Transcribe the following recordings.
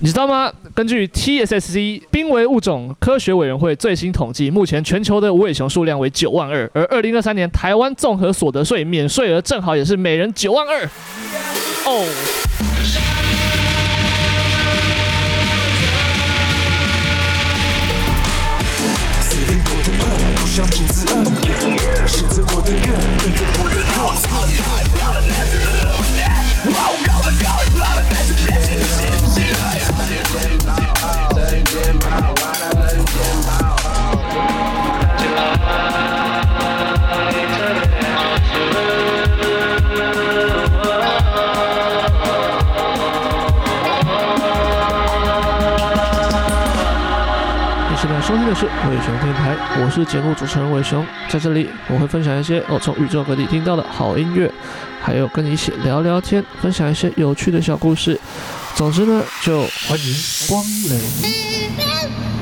你知道吗？根据 TSSC 濒危物种科学委员会最新统计，目前全球的无尾熊数量为九万二，而二零二三年台湾综合所得税免税额正好也是每人九万二。哦。是伟雄电台，我是节目主持人伟雄，在这里我会分享一些我从宇宙各地听到的好音乐，还有跟你一起聊聊天，分享一些有趣的小故事。总之呢，就欢迎光临。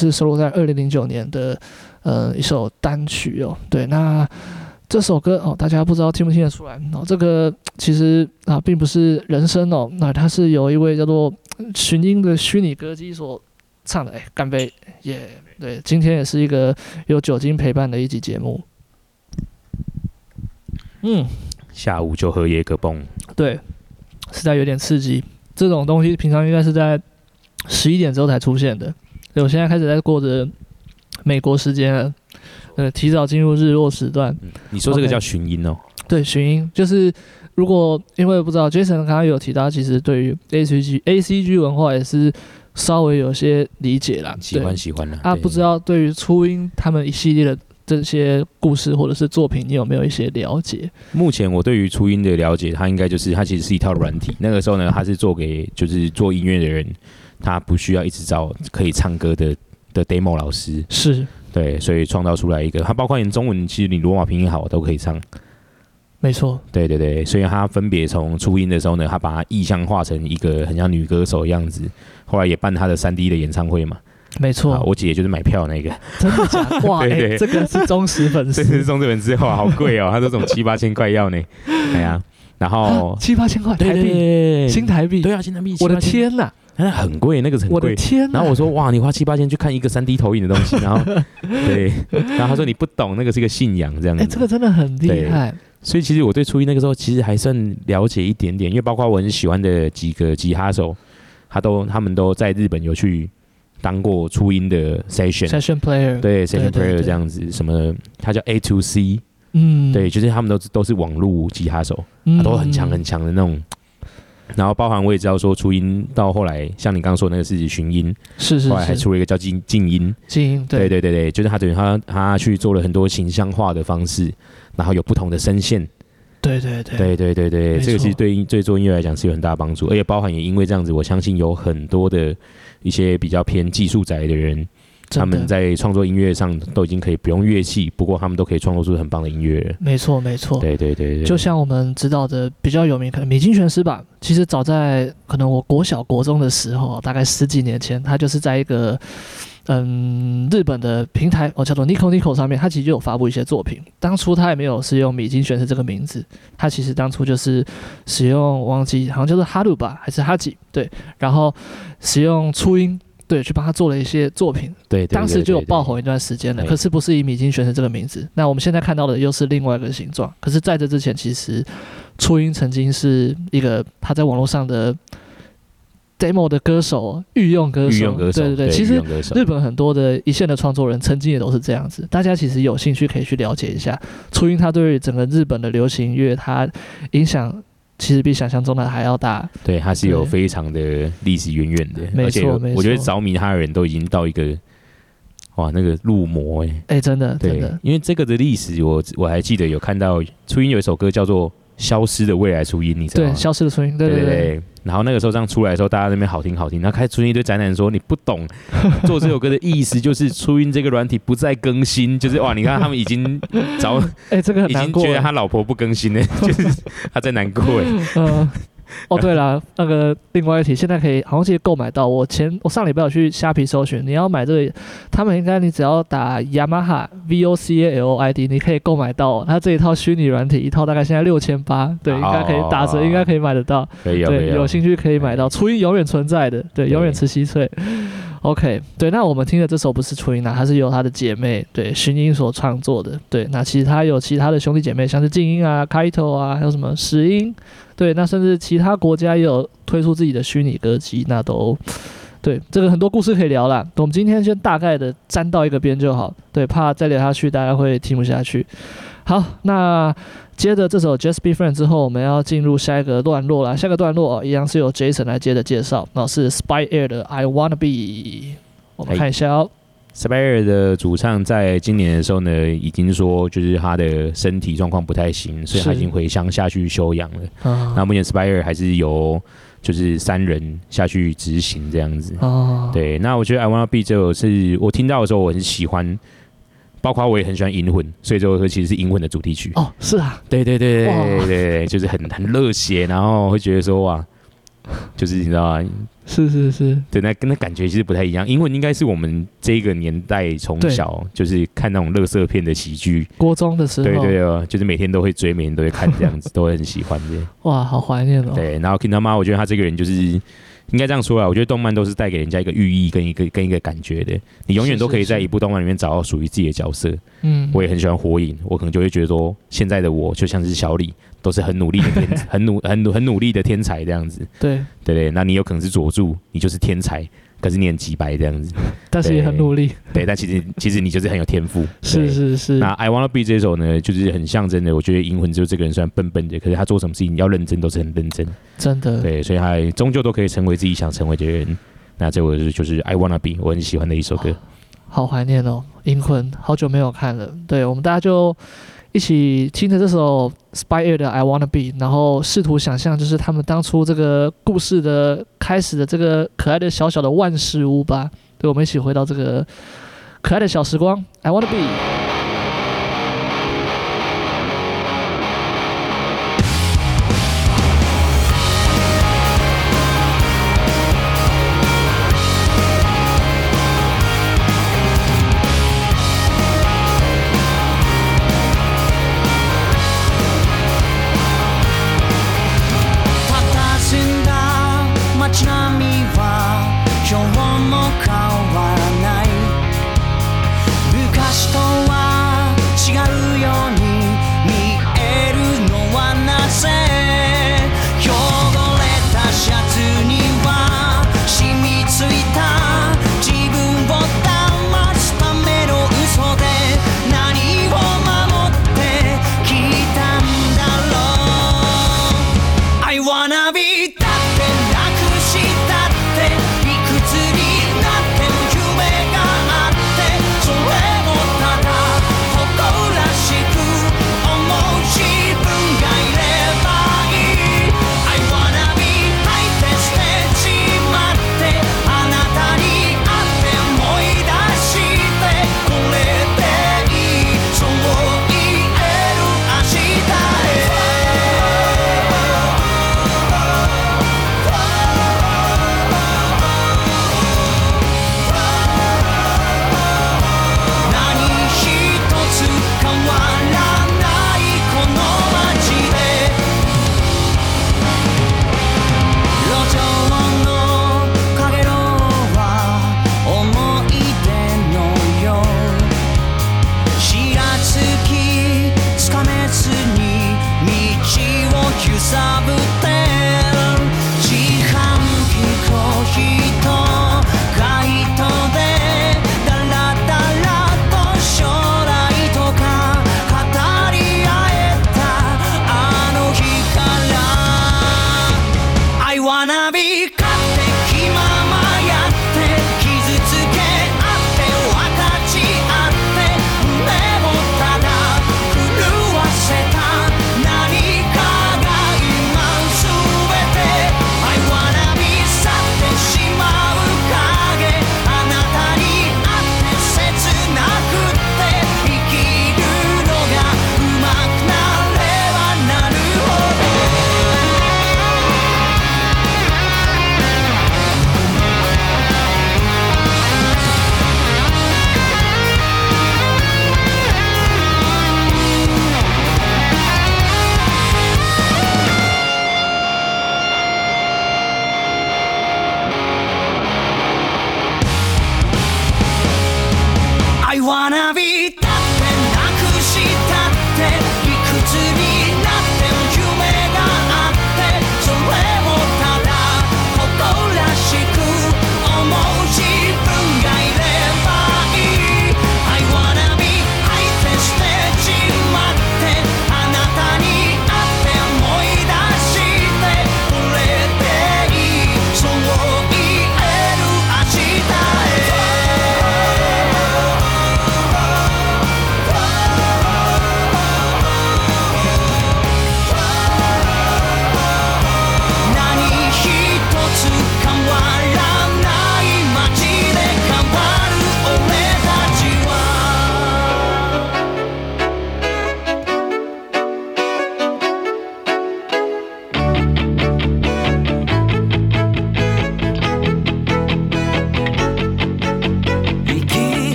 是收录在二零零九年的呃一首单曲哦。对，那这首歌哦，大家不知道听不听得出来哦？这个其实啊，并不是人声哦，那它是由一位叫做寻音的虚拟歌姬所唱的。哎，干杯，耶、yeah！对，今天也是一个有酒精陪伴的一集节目。嗯，下午就喝椰格蹦，对，实在有点刺激。这种东西平常应该是在十一点之后才出现的。所以我现在开始在过着美国时间了，呃，提早进入日落时段。嗯，你说这个叫寻音哦？对，寻音就是如果因为不知道，Jason 刚刚有提到，其实对于 A C G A C G 文化也是稍微有些理解啦。喜欢喜欢了啊，不知道对于初音他们一系列的这些故事或者是作品，你有没有一些了解？目前我对于初音的了解，它应该就是它其实是一套软体。那个时候呢，它是做给就是做音乐的人，他不需要一直找可以唱歌的的 demo 老师，是。对，所以创造出来一个。他包括你中文，其实你罗马拼音好都可以唱。没错，对对对，所以他分别从初音的时候呢，他把它意象化成一个很像女歌手的样子，后来也办他的三 D 的演唱会嘛。没错。啊，我姐就是买票那个，真的假的？哇，对对。欸这个是忠实粉丝。这丝，是中这本之后好贵哦，他这种七八千块要呢，哎呀，然后七八千块台币，币新台币，对啊，新台币，我的7-8千，天呐，那很贵，那个是很我的贵。然后我说哇，你花七八千去看一个三 D 投影的东西，然后 对，然后他说你不懂，那个是一个信仰这样子。哎，这个真的很厉害，所以其实我对初音那个时候其实还算了解一点点，因为包括我很喜欢的几个吉他手，他都他们都在日本有去当过初音的 session session player，对 session player 这样子，什么他叫 A to C，嗯，对，就是他们都都是网络吉他手，嗯，他都很强很强的那种。然后包含我也知道说初音到后来，像你刚刚说的那个是寻音，是是后来还，出了一个叫静静音，静音，对。对对对，就是他等于他他去做了很多形象化的方式，然后有不同的声线，对对对。对对对对，这个其实对对做音乐来讲是有很大帮助，而且包含也因为这样子，我相信有很多的一些比较偏技术宅的人，他们在创作音乐上都已经可以不用乐器，不过他们都可以创作出很棒的音乐。没错没错，对对对对，就像我们知道的比较有名，可能米津玄师吧。其实早在可能我国小国中的时候，大概十几年前，他就是在一个嗯日本的平台哦叫做 Nico Nico 上面，他其实就有发布一些作品。当初他也没有使用米津玄师这个名字，他其实当初就是使用忘记好像叫做哈鲁吧还是哈吉对，然后使用初音。对，去帮他做了一些作品，对，对，对，对，对，当时就有爆红一段时间了。可是不是以米津玄师这个名字，那我们现在看到的又是另外一个形状。可是在这之前，其实初音曾经是一个他在网络上的 demo 的歌手，御用歌手，御用歌手，对对对。对其实日本很多的一线的创作人曾经也都是这样子。大家其实有兴趣可以去了解一下初音，他对于整个日本的流行乐，他影响。其实比想象中的还要大，对，它是有非常的历史渊源的，而且我觉得着迷它的人都已经到一个，哇，那个入魔哎、欸，哎、欸，真的，对，真的，因为这个的历史，我我还记得有看到初音有一首歌叫做。消失的未来初音，你知道吗？对，消失的初音，对对对。然后那个时候这样出来的时候，大家那边好听好听，然后开始出现一堆宅男说你不懂 做这首歌的意思，就是初音这个软体不再更新，就是哇，你看他们已经早 哎、欸，这个很难过，已经觉得他老婆不更新呢，就是他在难过哎。嗯。哦，对了，那个另外一题，现在可以好像可以购买到。我前我上礼拜有去虾皮搜寻，你要买这个，他们应该你只要打雅马哈 V O C A L I D，你可以购买到。它这一套虚拟软体一套大概现在六千八，对，应该可以打折，应该可以买得到。可以，对，有兴趣可以买到。初音永远存在的，对，永远吃西脆。OK，对，那我们听的这首不是初音啊，它是由他的姐妹对薰音所创作的。对，那其实他有其他的兄弟姐妹，像是静音啊、开头啊，还有什么石音。对，那甚至其他国家也有推出自己的虚拟歌姬，那都对，这个很多故事可以聊啦。我们今天先大概的沾到一个边就好，对，怕再聊下去大家会听不下去。好，那接着这首 Just Be Friends 之后，我们要进入下一个段落了。下个段落一样是由 Jason 来接着介绍，那是 Spy Air 的 I Wanna Be。我们看一下哦。Spy Air 的主唱在今年的时候呢，已经说就是他的身体状况不太行，所以他已经回乡下去休养了。那目前 Spy Air 还是由就是三人下去执行这样子。哦，对，那我觉得 I Wanna Be 这首是我听到的时候我很喜欢，包括我也很喜欢银魂，所以这首歌其实是银魂的主题曲。哦，是啊，对对对对对，就是很很热血，然后会觉得说哇。就是你知道吗？是是是，对，那跟那感觉其实不太一样。银魂应该是我们这个年代从小就是看那种乐色片的喜剧，国中的时候，对对哦，就是每天都会追，每天都会看这样子，都会很喜欢的。哇，好怀念哦。对，然后 King 我觉得他这个人就是。应该这样说啊，我觉得动漫都是带给人家一个寓意跟一个跟一个感觉的。你永远都可以在一部动漫里面找到属于自己的角色。嗯，我也很喜欢火影，我可能就会觉得说，现在的我就像是小李，都是很努力的天，很努很努很努力的天才这样子。对对对，那你有可能是佐助，你就是天才。可是你很几白这样子，但是也很努力。对，但其实其实你就是很有天赋。是是是。那 I Wanna Be 这首呢，就是很象征的。我觉得银魂就是这个人虽然笨笨的，可是他做什么事情要认真都是很认真。真的。对，所以他终究都可以成为自己想成为的人。那这首就是 I Wanna Be，我很喜欢的一首歌。好怀念哦，银魂，好久没有看了。对，我们大家就。一起听着这首 Spy Air 的 I Wanna Be，然后试图想象，就是他们当初这个故事的开始的这个可爱的小小的万事屋吧。对，我们一起回到这个可爱的小时光，I Wanna Be。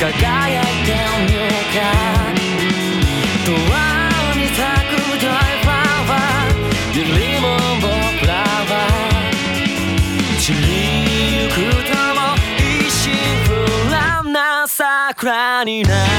輝いて見えたドアに咲くドライバーはよりフラワー散りゆくとも一心不乱な桜になる。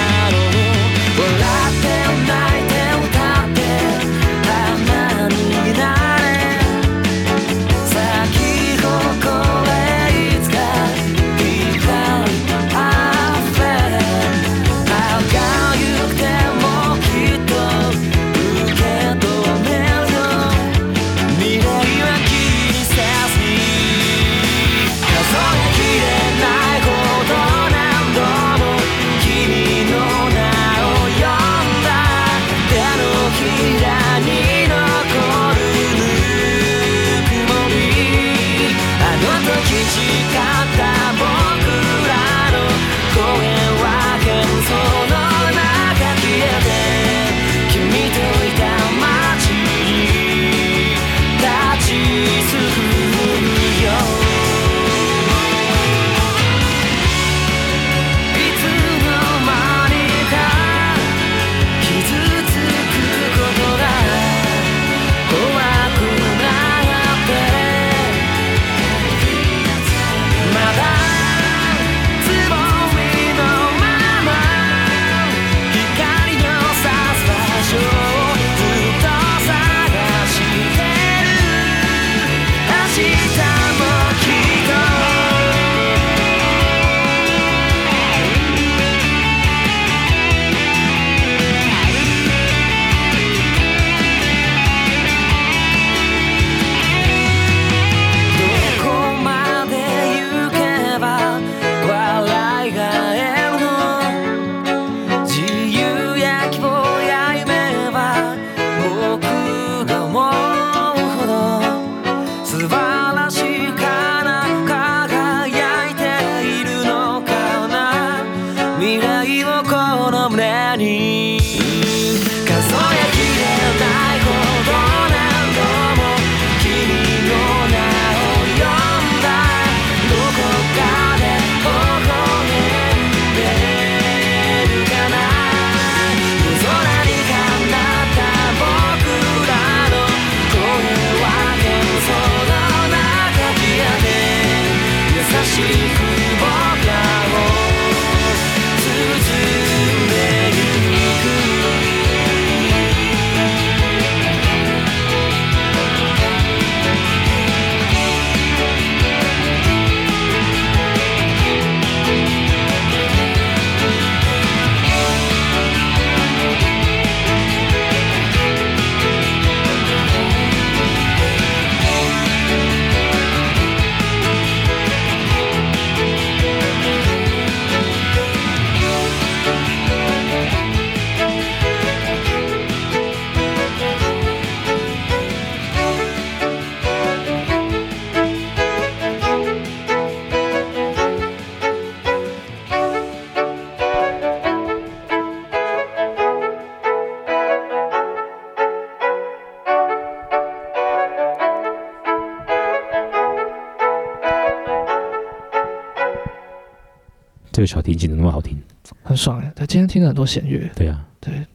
这个小提琴怎么那么好听？很爽哎！他今天听了很多弦乐，对啊，对，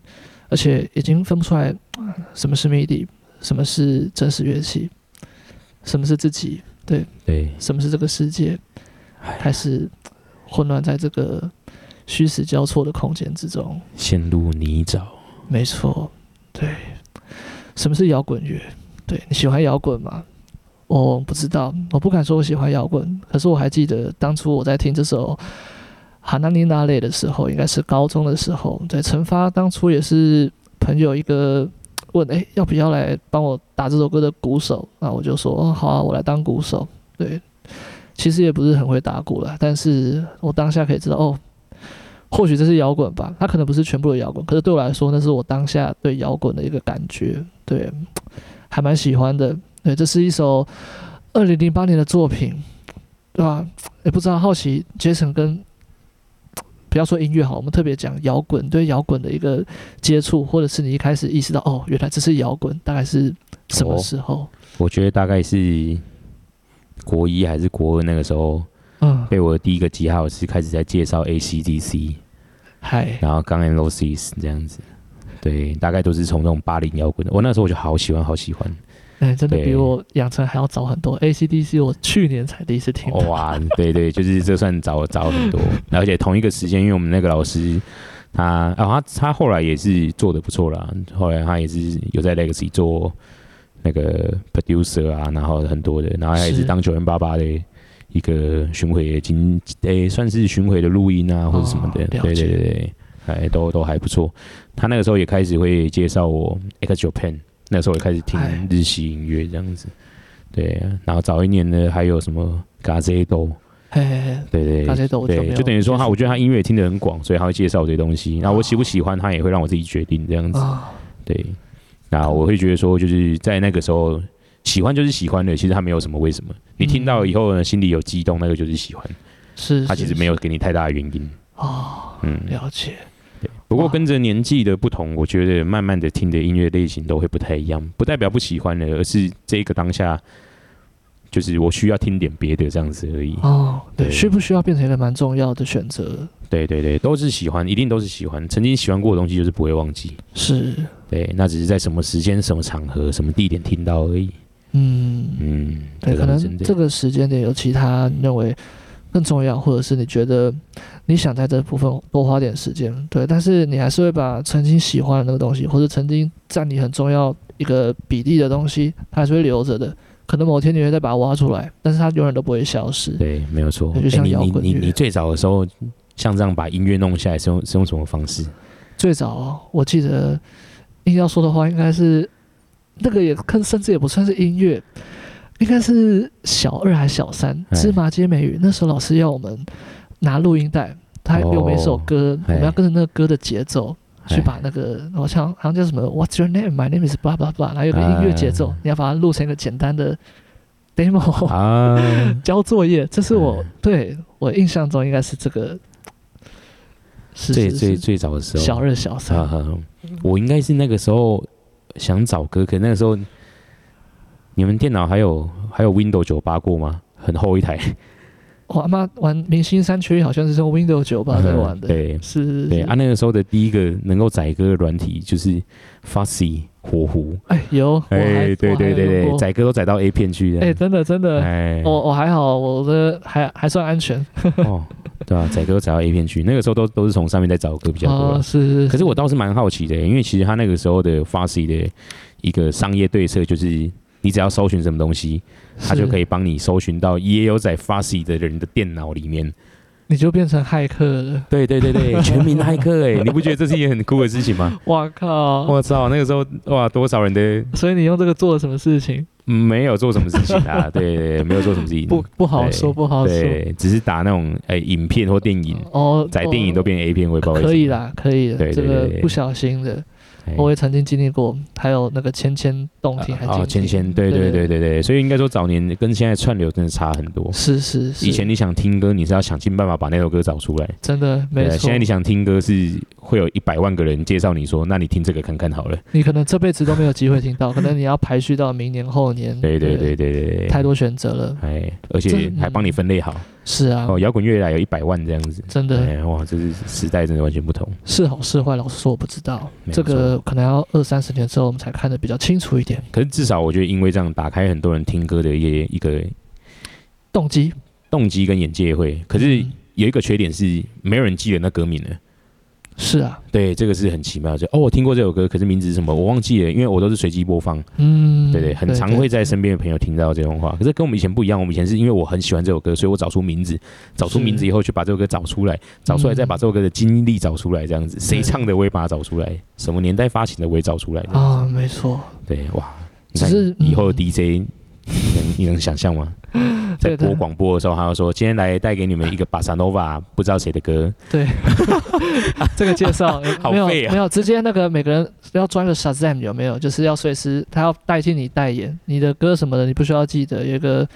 而且已经分不出来什么是 MIDI，什么是真实乐器，什么是自己，对对，什么是这个世界，还是混乱在这个虚实交错的空间之中，陷入泥沼。没错，对，什么是摇滚乐？对，你喜欢摇滚吗？我不知道，我不敢说我喜欢摇滚，可是我还记得当初我在听这首。哈娜尼娜类的时候，应该是高中的时候。对，陈发当初也是朋友一个问，哎，要不要来帮我打这首歌的鼓手？那我就说，哦，好啊，我来当鼓手。对，其实也不是很会打鼓了，但是我当下可以知道，哦，或许这是摇滚吧，它可能不是全部的摇滚，可是对我来说，那是我当下对摇滚的一个感觉，对，还蛮喜欢的。对，这是一首二零零八年的作品，对吧？也不知道好奇，Jason 跟不要说音乐好，我们特别讲摇滚，对摇滚的一个接触，或者是你一开始意识到哦，原来这是摇滚，大概是什么时候？哦，我觉得大概是国一还是国二那个时候。嗯，被我的第一个吉他老师开始在介绍 AC/DC，嗨，然后 N' Roses 这样子，对，大概都是从那种八零摇滚的。我那时候我就好喜欢，好喜欢，哎、欸，真的比我养成还要早很多。AC/DC 我去年才第一次听，哇，对对，就是这算早早很多。而且同一个时间，因为我们那个老师他啊，他他后来也是做的不错啦，后来他也是有在 Legacy 做那个 producer 啊，然后很多的，然后他也是当九零八八的。一个巡回经诶、欸，算是巡回的录音啊，或者什么的，对对对对，哎，都都还不错。他那个时候也开始会介绍我 x Japan，那时候也开始听日系音乐这样子。对，然后早一年呢，还有什么 Gazedo，对对，Gazedo，对，就等于说他，我觉得他音乐听得很广，所以他会介绍这些东西。然后我喜不喜欢他，也会让我自己决定这样子。对，那我会觉得说，就是在那个时候。喜欢就是喜欢的，其实他没有什么为什么。你听到以后呢，心里有激动，那个就是喜欢。是，他其实没有给你太大的原因。哦，嗯，了解。对，不过跟着年纪的不同，我觉得慢慢的听的音乐类型都会不太一样，不代表不喜欢了，而是这个当下，就是我需要听点别的这样子而已。哦，对，需不需要变成一个蛮重要的选择？对对对，都是喜欢，一定都是喜欢。曾经喜欢过的东西，就是不会忘记。是，对，那只是在什么时间、什么场合、什么地点听到而已。嗯嗯，对，可能这个时间点有其他认为更重要，或者是你觉得你想在这部分多花点时间，对，但是你还是会把曾经喜欢的那个东西，或者曾经占你很重要一个比例的东西，它还是会留着的。可能某天你会再把它挖出来，但是它永远都不会消失。对，没有错。就像摇滚乐，你你你最早的时候像这样把音乐弄下来是用是用什么方式？最早我记得硬要说的话，应该是。那个也甚至也不算是音乐，应该是小二还是小三？芝麻街美语那时候老师要我们拿录音带，他有每首歌，我们要跟着那个歌的节奏去把那个，好像好像叫什么 What's your name? My name is blah blah blah，然后有个音乐节奏，你要把它录成一个简单的 demo 啊，交作业。这是我对我印象中应该是这个，是最最最早的时候，小二小三，我应该是那个时候。想找歌，可那个时候你们电脑还有还有 Windows 九八过吗？很厚一台。我 阿妈玩明星三缺一，好像是用 Windows 九八在玩的。对，是是。对啊，那个时候的第一个能够载歌的软体就是 Fussy 火狐。哎，有。哎，对对对对，载歌都载到 A 片去的。哎，真的真的。哎，我我还好，我的还还算安全。哦。对啊，载歌载到 A 片去，那个时候都都是从上面在找歌比较多。是是，是。可是我倒是蛮好奇的，因为其实他那个时候的 Fussy 的一个商业对策就是，你只要搜寻什么东西，他就可以帮你搜寻到也有在 Fussy 的人的电脑里面，你就变成骇客了。对对对对，全民骇客哎，你不觉得这是一件很酷的事情吗？哇靠！我操，那个时候哇，多少人的？所以你用这个做了什么事情？没有做什么事情啊，对，没有做什么事情，不不好说，不好说，对，只是打那种哎、欸、影片或电影哦，在电影都变 A 片，我也不。可以啦，可以的，这个不小心的。我也曾经经历过，还有那个千千动听，还哦，千千，对对对对对，所以应该说早年跟现在串流真的差很多。是是是，以前你想听歌，你是要想尽办法把那首歌找出来，真的没错。现在你想听歌，是会有一百万个人介绍你说，那你听这个看看好了。你可能这辈子都没有机会听到，可能你要排序到明年后年。对对对对对，太多选择了，哎，而且还帮你分类好。是啊，哦，摇滚乐来有一百万这样子，真的，哇，这是时代真的完全不同。是好是坏，老实说我不知道，这个可能要二三十年之后我们才看得比较清楚一点。可是至少我觉得，因为这样打开很多人听歌的一一个动机、动机跟眼界会。可是有一个缺点是，没有人记得那歌名了。是啊，对，这个是很奇妙。就哦，我听过这首歌，可是名字是什么我忘记了，因为我都是随机播放。嗯，对对，很常会在身边的朋友听到这种话。可是跟我们以前不一样，我们以前是因为我很喜欢这首歌，所以我找出名字，找出名字以后去把这首歌找出来，找出来再把这首歌的经历找出来，这样子，谁唱的我也把它找出来，什么年代发行的我也找出来。啊，没错。对，哇，你看以后的 DJ。你能你能想象吗？在播广播的时候，他要说今天来带给你们一个巴萨诺瓦，不知道谁的歌。对，这个介绍 没有没有直接那个每个人要装个 Shazam 有没有？就是要随时他要代替你代言你的歌什么的，你不需要记得，有一个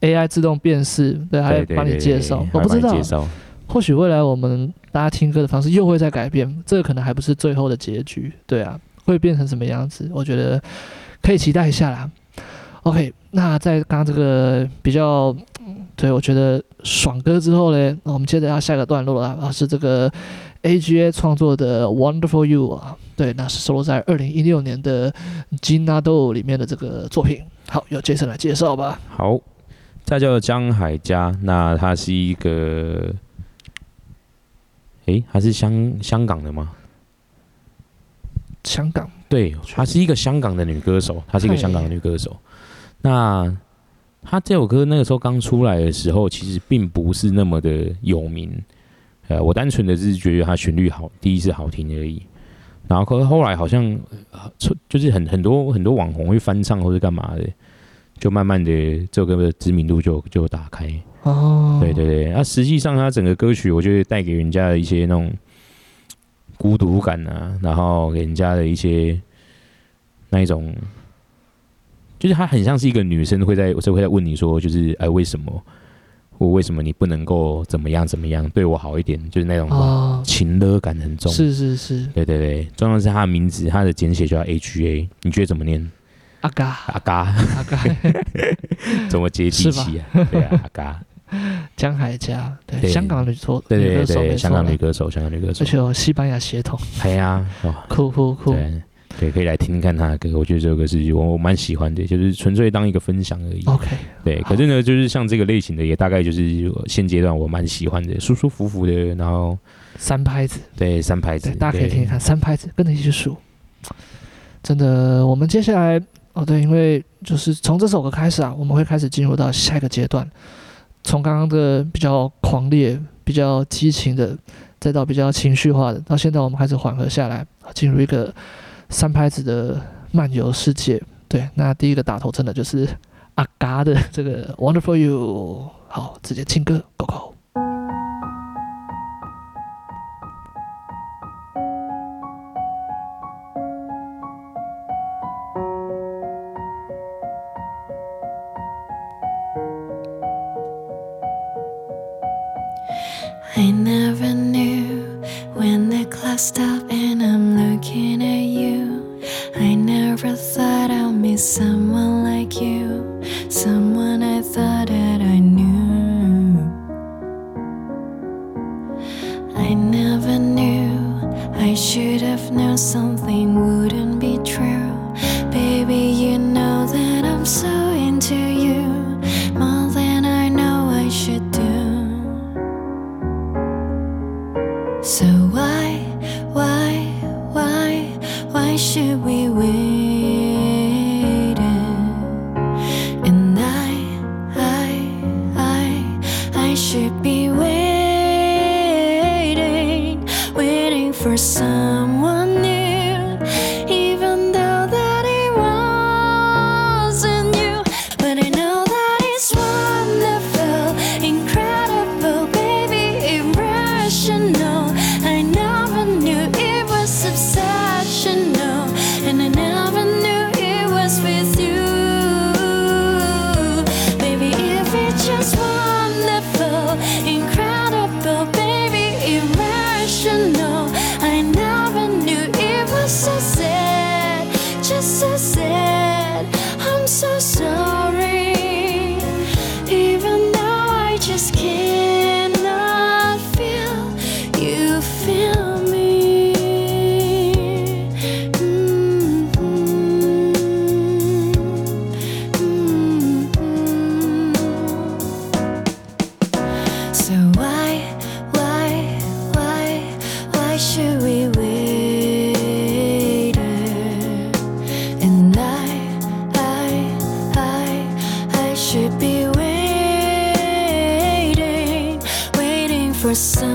AI 自动辨识，对，还会帮你介绍。我不知道，或许未来我们大家听歌的方式又会再改变，这个可能还不是最后的结局。对啊，会变成什么样子？我觉得可以期待一下啦。OK，那在刚刚这个比较，对我觉得爽歌之后呢，那我们接着要下一个段落了啊，是这个 AGA 创作的《Wonderful You》啊，对，那是收录在二零一六年的《Ginna Do》里面的这个作品。好，由 Jason 来介绍吧。好，再叫江海佳，那他是一个，诶，还是香香港的吗？香港，对，她是一个香港的女歌手，她是一个香港的女歌手。那他这首歌那个时候刚出来的时候，其实并不是那么的有名，呃，我单纯的是觉得它旋律好，第一次好听而已。然后可是后来好像就是很很多很多网红会翻唱或者干嘛的，就慢慢的这首歌的知名度就就打开。哦，对对对，那实际上它整个歌曲，我觉得带给人家的一些那种孤独感啊，然后给人家的一些那一种。就是他很像是一个女生会在，就会在问你说，就是哎，为什么？我为什么你不能够怎么样怎么样？对我好一点？就是那种情勒感很重。是是是，对对对，重要是他的名字，他的简写叫 H A，你觉得怎么念？阿嘎。阿嘎。阿嘎，怎么接地气啊？对啊，阿嘎。江海佳，对，香港女歌对对对，香港女歌手，香港女歌手，而且有西班牙血统。对啊，酷酷酷。对，可以来听听看他的歌，我觉得这首歌是我我蛮喜欢的，就是纯粹当一个分享而已。OK，对，可是呢，就是像这个类型的，也大概就是现阶段我蛮喜欢的，舒舒服服的，然后三拍子，对，三拍子，大家可以听听看，三拍子跟着一起数。真的，我们接下来哦，对，因为就是从这首歌开始啊，我们会开始进入到下一个阶段，从刚刚的比较狂烈、比较激情的，再到比较情绪化的，到现在我们开始缓和下来，进入一个。三拍子的漫游世界，对，那第一个打头阵的就是阿嘎的这个 Wonderful You，好，直接亲歌，Go Go。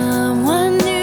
someone new.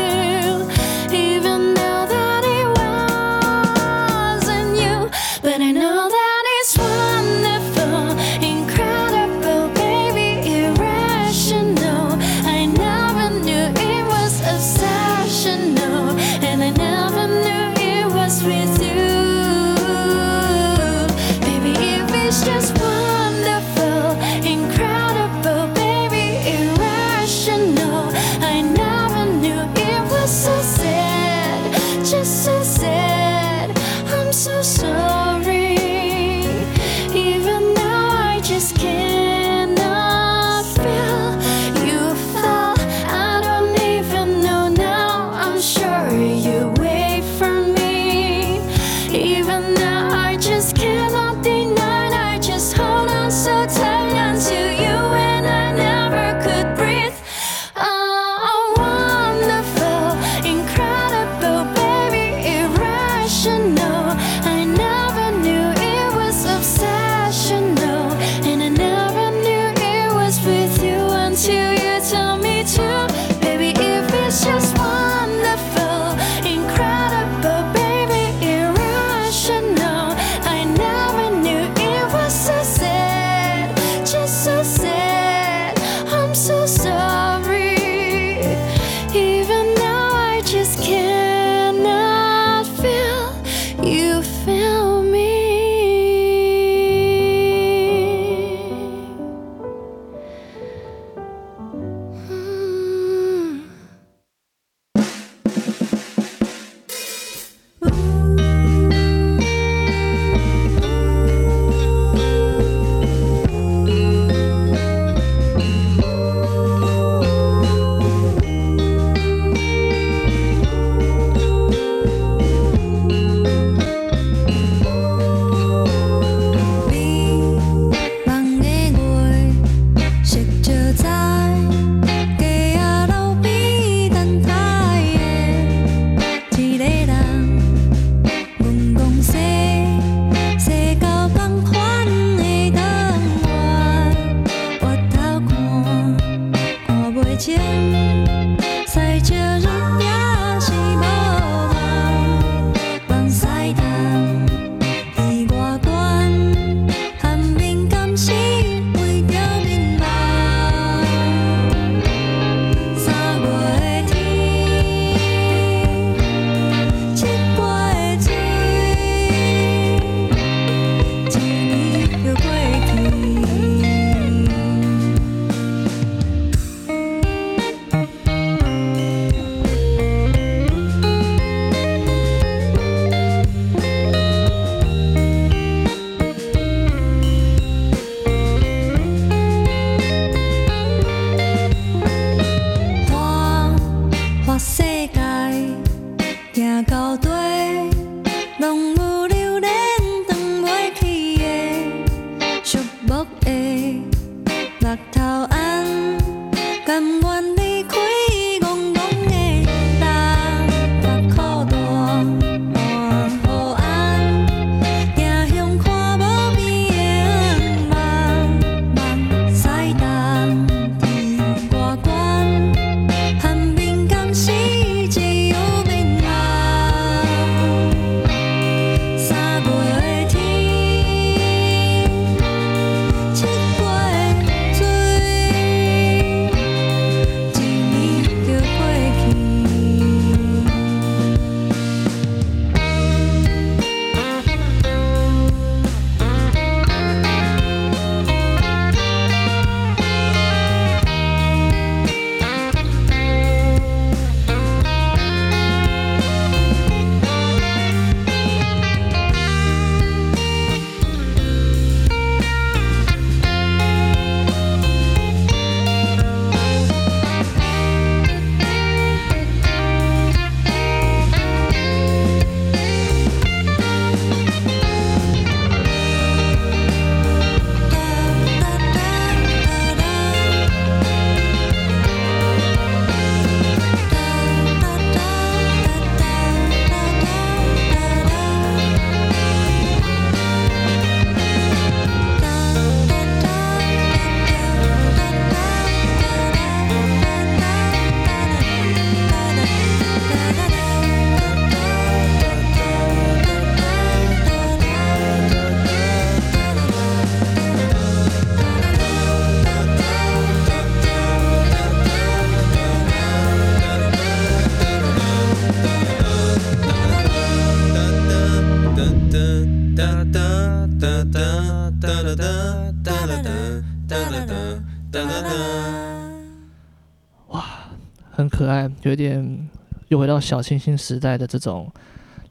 小清新时代的这种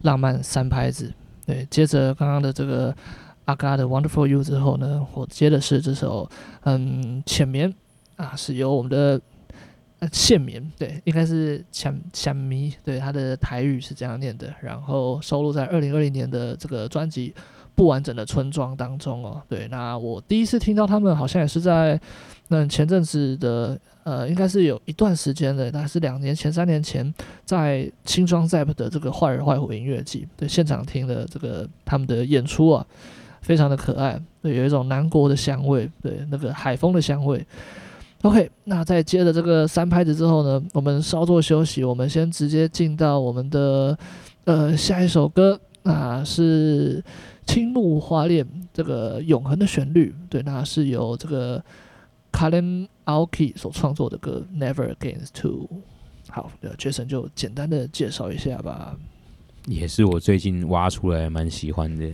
浪漫三拍子。对，接着刚刚的这个阿嘎的《Wonderful You》之后呢，我接的是这首嗯《浅眠》啊，是由我们的呃线眠，对，应该是浅浅迷，对，他的台语是这样念的，然后收录在二零二零年的这个专辑《不完整的村庄》当中哦。对，那我第一次听到他们，好像也是在那前阵子的。呃，应该是有一段时间的，大概是两年前、三年前，在轻装 ZEP 的这个坏人坏虎音乐季，对，现场听的这个他们的演出啊，非常的可爱，对，有一种南国的香味，对，那个海风的香味。OK，那在接着这个三拍子之后呢，我们稍作休息，我们先直接进到我们的呃下一首歌，那是青木花恋这个永恒的旋律，对，那是由这个。Karen Aoki 所创作的歌《Never Again Two》，好，Jason 就简单的介绍一下吧。也是我最近挖出来蛮喜欢的。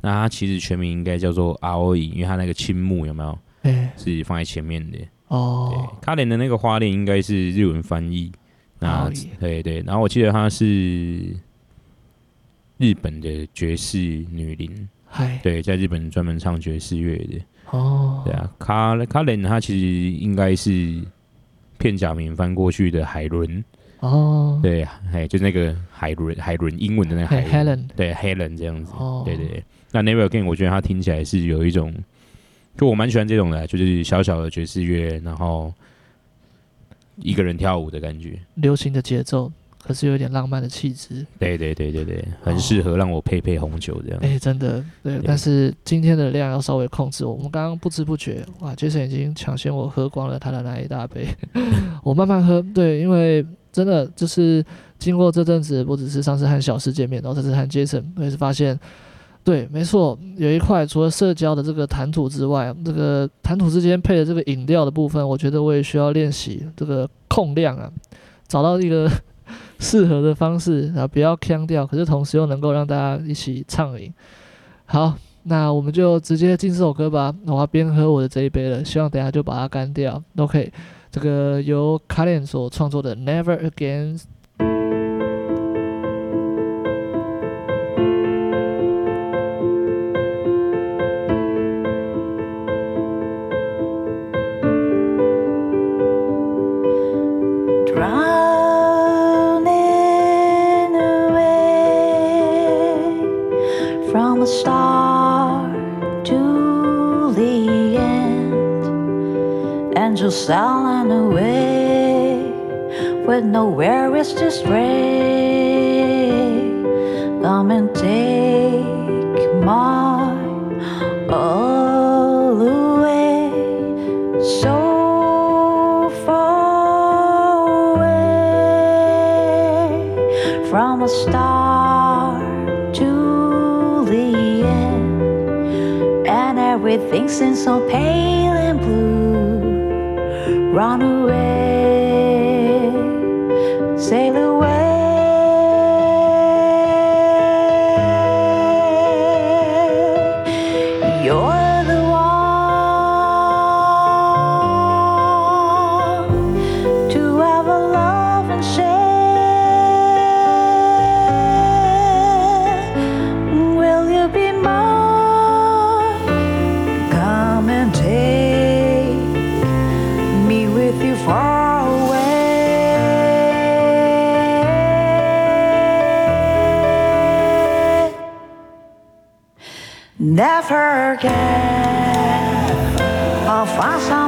那它其实全名应该叫做 Aoi，因为它那个青木有没有？欸、是放在前面的哦。Karen 的那个花恋应该是日文翻译。那对对，然后我记得它是日本的爵士女伶，嗨，对，在日本专门唱爵士乐的。哦，对啊，卡卡莲她其实应该是片假名翻过去的海伦。哦，对，哎，就那个海伦，海伦英文的那个海伦，Helen，对，Helen 这样子，哦，对对对。那 Never Again，我觉得他听起来是有一种，就我蛮喜欢这种的，就是小小的爵士乐，然后一个人跳舞的感觉，流行的节奏。可是有点浪漫的气质，对对对对对，很适合让我配配红酒这样。哎、哦欸，真的，对，对。但是今天的量要稍微控制。我们刚刚不知不觉，哇，Jason 已经抢先我喝光了他的那一大杯。我慢慢喝，对，因为真的就是经过这阵子，不只是上次和小施见面，然后这次和 Jason，我也是发现，对，没错，有一块除了社交的这个谈吐之外，这个谈吐之间配的这个饮料的部分，我觉得我也需要练习这个控量啊，找到一个。适合的方式，然后不要呛掉，可是同时又能够让大家一起畅饮。好，那我们就直接进这首歌吧。我要边喝我的这一杯了，希望等下就把它干掉。OK，这个由卡莲所创作的《Never Again》。silent away with nowhere is to stray. Come and take my all away. So far away from a star to the end, and everything seems so pale run away. forget. I'll find some.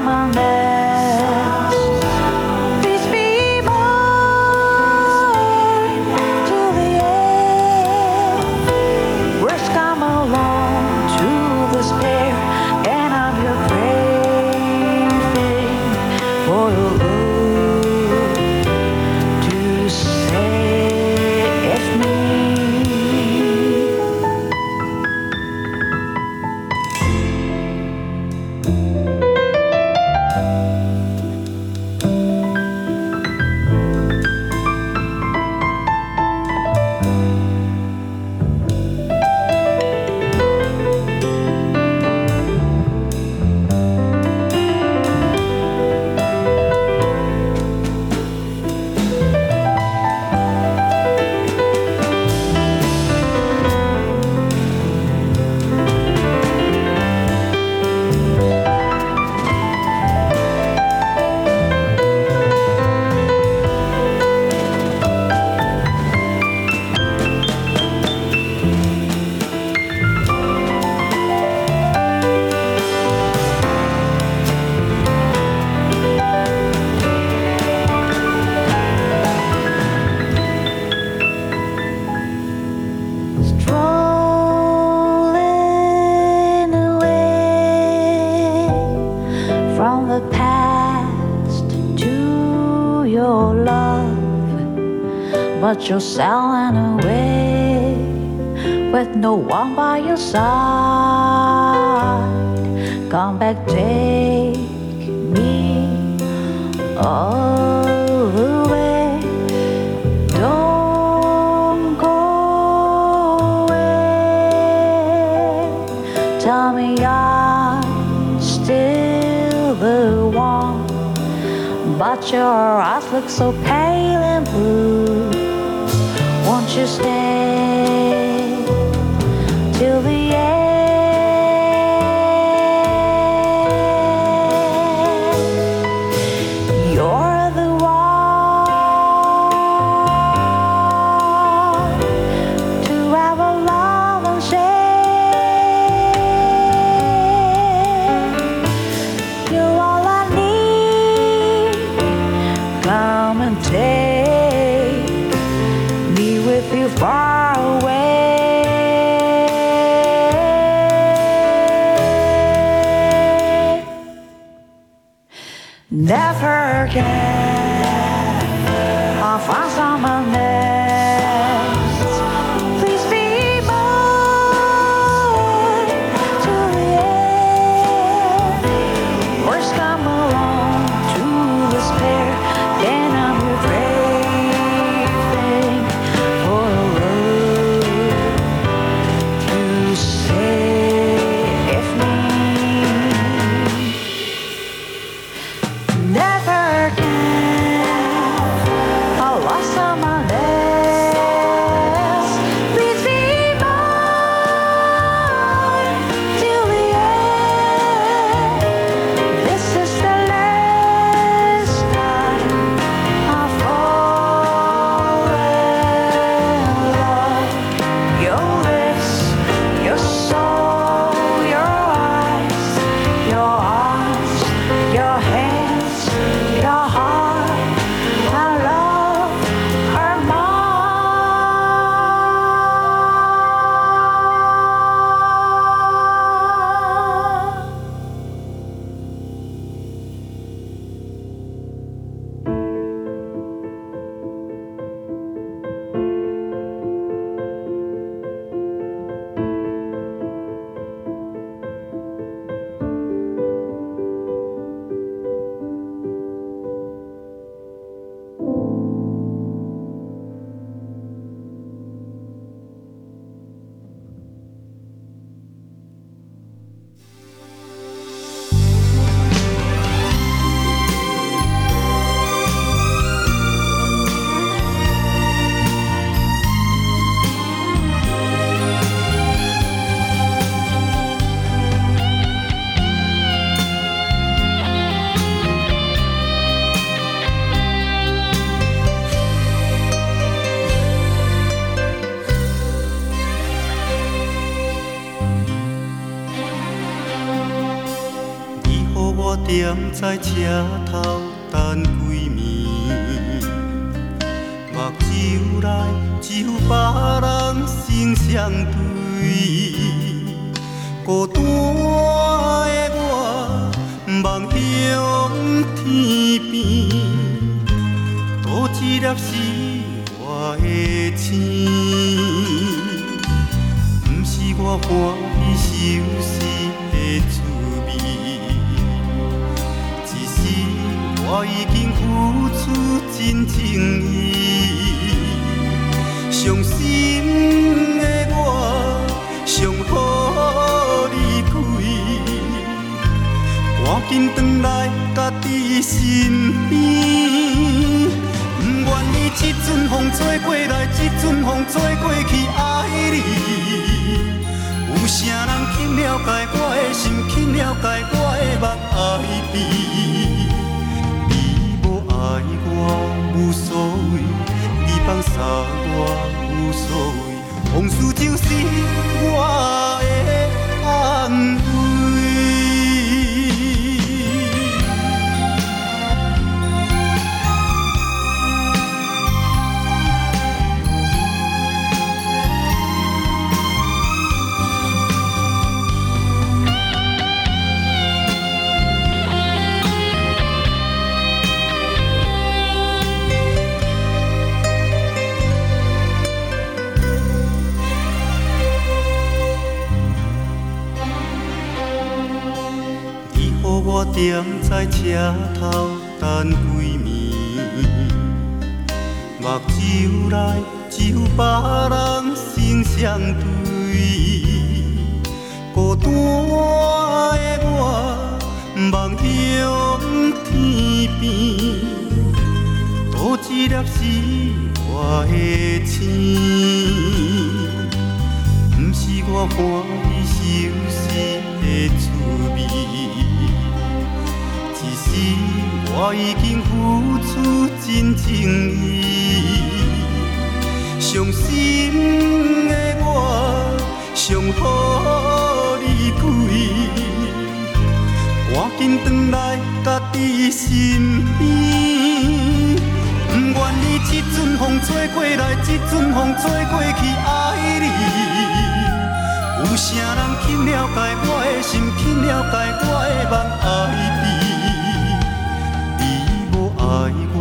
you're sailing away with no one by your side. Come back, take me all away. Don't go away. Tell me I'm still the one, but your eyes look so pale just stay? 在车头等归暝，目睭内只有别人心相对，紧转来家己身边，不愿意这阵风吹过来，这阵风吹过去，爱你。有啥人去了解我的心，去了解我的梦爱悲？你无爱我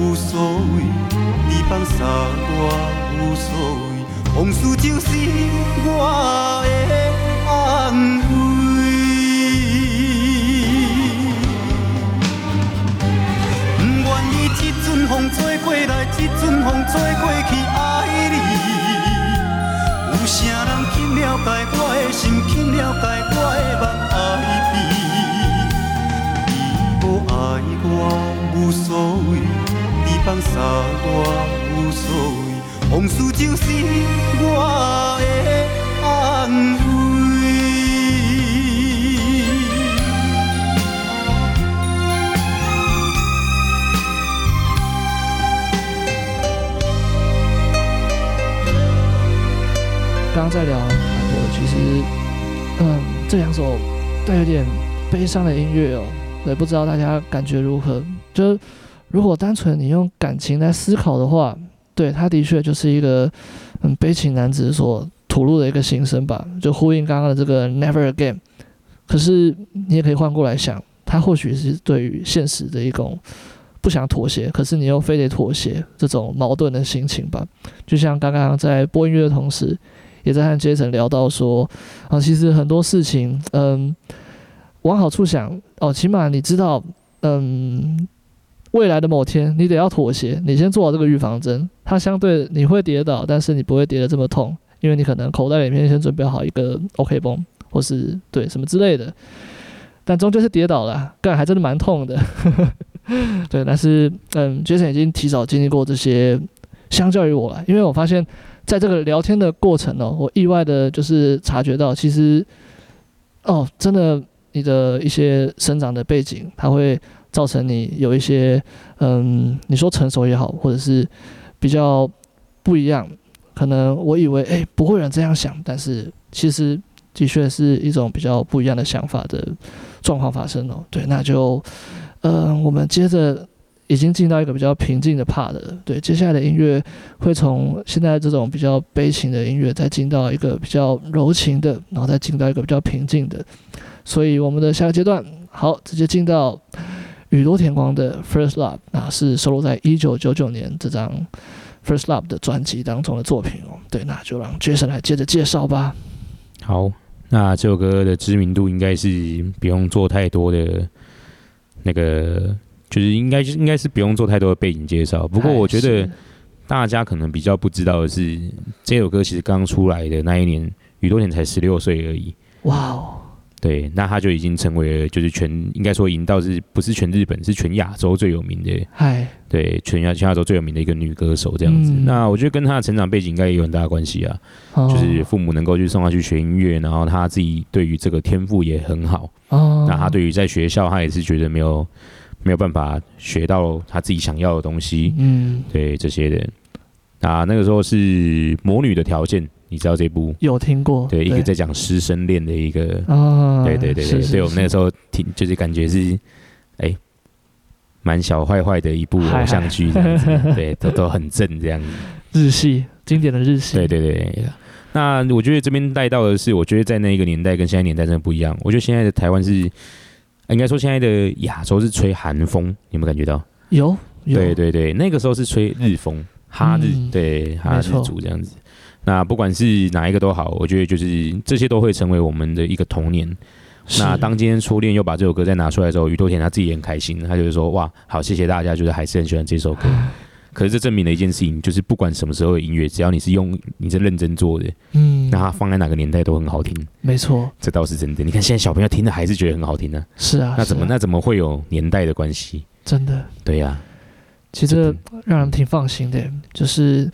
无所谓，你放洒我无所谓，往事就是我的安风吹过来，这阵风吹过去，爱你。有啥人去了解我的心，去了解我的梦爱悲？你无爱我无所谓，你放洒我无所谓，往事就是我的安慰。刚刚在聊蛮多的，其实，嗯，这两首带有点悲伤的音乐哦，对不知道大家感觉如何？就如果单纯你用感情来思考的话，对，他的确就是一个嗯悲情男子所吐露的一个心声吧，就呼应刚刚的这个 Never Again。可是你也可以换过来想，他或许是对于现实的一种不想妥协，可是你又非得妥协这种矛盾的心情吧。就像刚刚在播音乐的同时。也在和 Jason 聊到说，啊，其实很多事情，嗯，往好处想，哦，起码你知道，嗯，未来的某天你得要妥协，你先做好这个预防针，它相对你会跌倒，但是你不会跌得这么痛，因为你可能口袋里面先准备好一个 OK 绷，或是对什么之类的，但终究是跌倒了，干还真的蛮痛的，对，但是嗯，Jason 已经提早经历过这些，相较于我来，因为我发现。在这个聊天的过程呢、哦，我意外的就是察觉到，其实，哦，真的，你的一些生长的背景，它会造成你有一些，嗯，你说成熟也好，或者是比较不一样。可能我以为，哎，不会有人这样想，但是其实的确是一种比较不一样的想法的状况发生哦。对，那就，呃，我们接着已经进到一个比较平静的 part 了。对，接下来的音乐会从现在这种比较悲情的音乐，再进到一个比较柔情的，然后再进到一个比较平静的。所以我们的下个阶段，好，直接进到宇多田光的 First Love，那是收录在一九九九年这张 First Love 的专辑当中的作品哦。对，那就让 Jason 来接着介绍吧。好。那这首歌的知名度应该是不用做太多的那个，就是应该应该是不用做太多的背景介绍。不过我觉得大家可能比较不知道的是，这首歌其实刚出来的那一年，宇多田才十六岁而已。哇哦！对，那他就已经成为了，就是全应该说，已经到是不是全日本，是全亚洲最有名的。嗨，对，全亚全亚洲最有名的一个女歌手这样子。嗯、那我觉得跟她的成长背景应该也有很大的关系啊。哦、就是父母能够去送她去学音乐，然后她自己对于这个天赋也很好。哦，那她对于在学校，她也是觉得没有没有办法学到他自己想要的东西。嗯，对这些的。啊那个时候是《魔女的条件》。你知道这部有听过？对，一个在讲师生恋的一个，对对对对，所以我们那个时候听，就是感觉是，哎，蛮小坏坏的一部偶像剧这样子，对，都都很正这样子。日系经典的日系，对对对。那我觉得这边带到的是，我觉得在那一个年代跟现在年代真的不一样。我觉得现在的台湾是，应该说现在的亚洲是吹韩风，你有没有感觉到？有，对对对，那个时候是吹日风，哈日，对，哈日族这样子。那不管是哪一个都好，我觉得就是这些都会成为我们的一个童年。那当今天初恋又把这首歌再拿出来之后，宇多田他自己也很开心，他就是说：“哇，好，谢谢大家，就是还是很喜欢这首歌。唉”可是这证明了一件事情，就是不管什么时候的音乐，只要你是用你是认真做的，嗯，那它放在哪个年代都很好听。没错错，这倒是真的。你看现在小朋友听的还是觉得很好听呢、啊。是啊，那怎么、啊、那怎么会有年代的关系？真的，对呀、啊。其实让人挺放心的，就是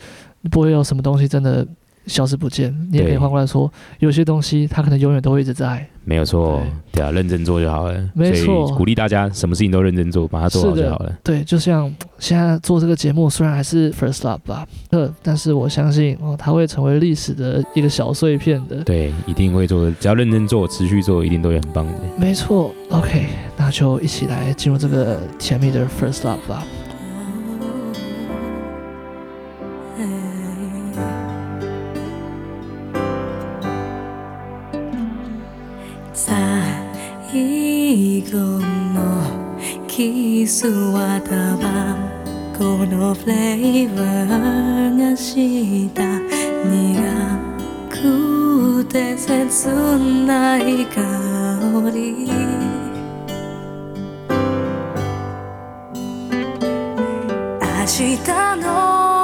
不会有什么东西真的。消失不见，你也可以换过来说，有些东西它可能永远都会一直在。没有错，对啊，认真做就好了。没错，鼓励大家什么事情都认真做，把它做好就好了。对，就像现在做这个节目，虽然还是 first love 吧，呃，但是我相信哦，它会成为历史的一个小碎片的。对，一定会做的，只要认真做，持续做，一定都会很棒的。没错，OK，那就一起来进入这个甜蜜的 first love 吧。最后のキスはタバコのフレーバーがした。苦くて切ない香り。明日の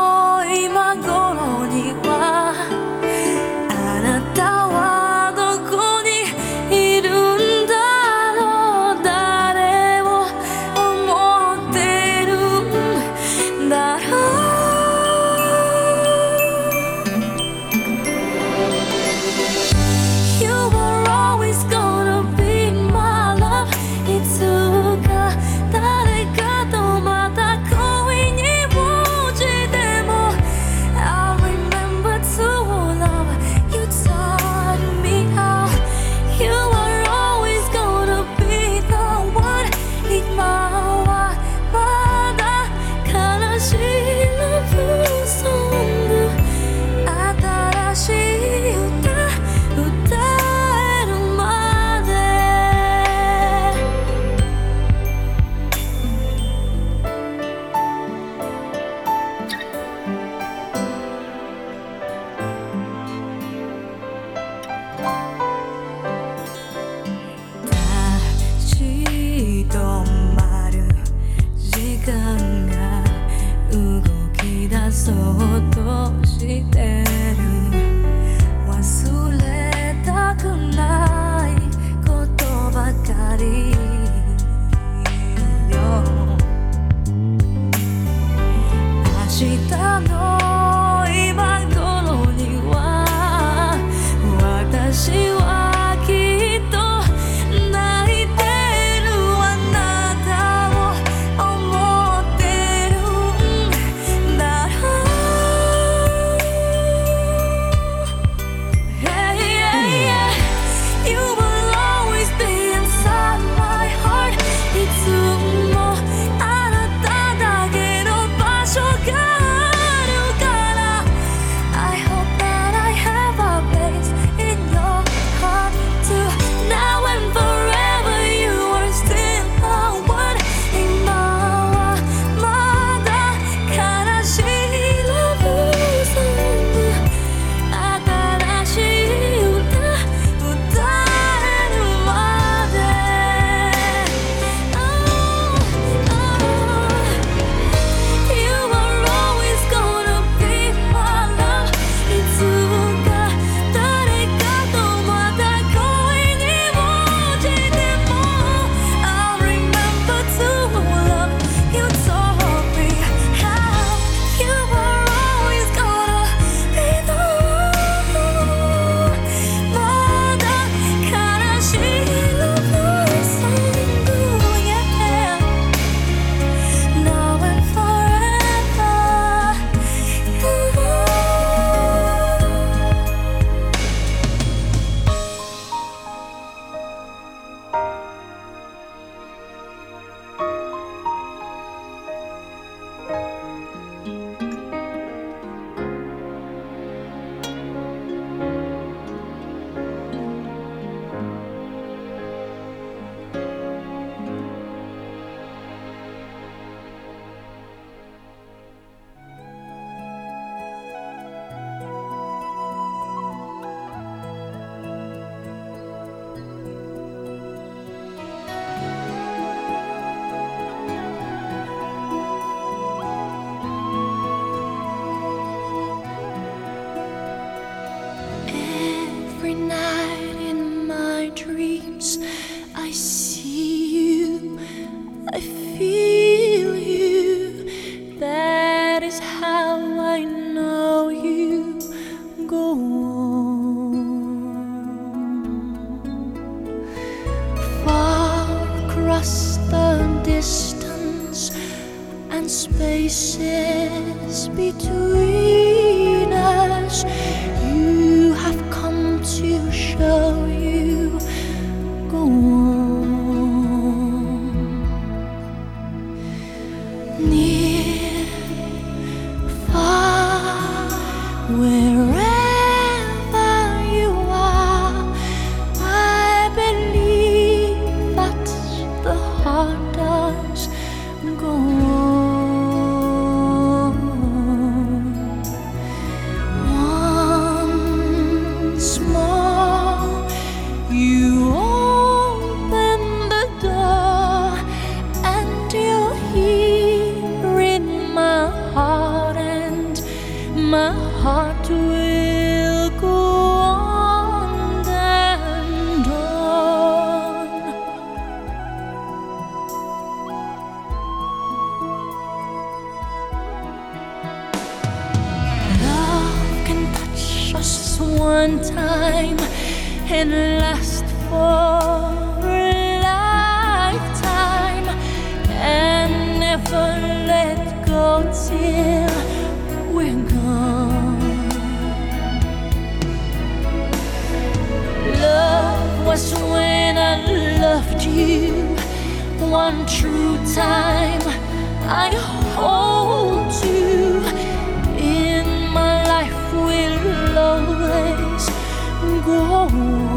我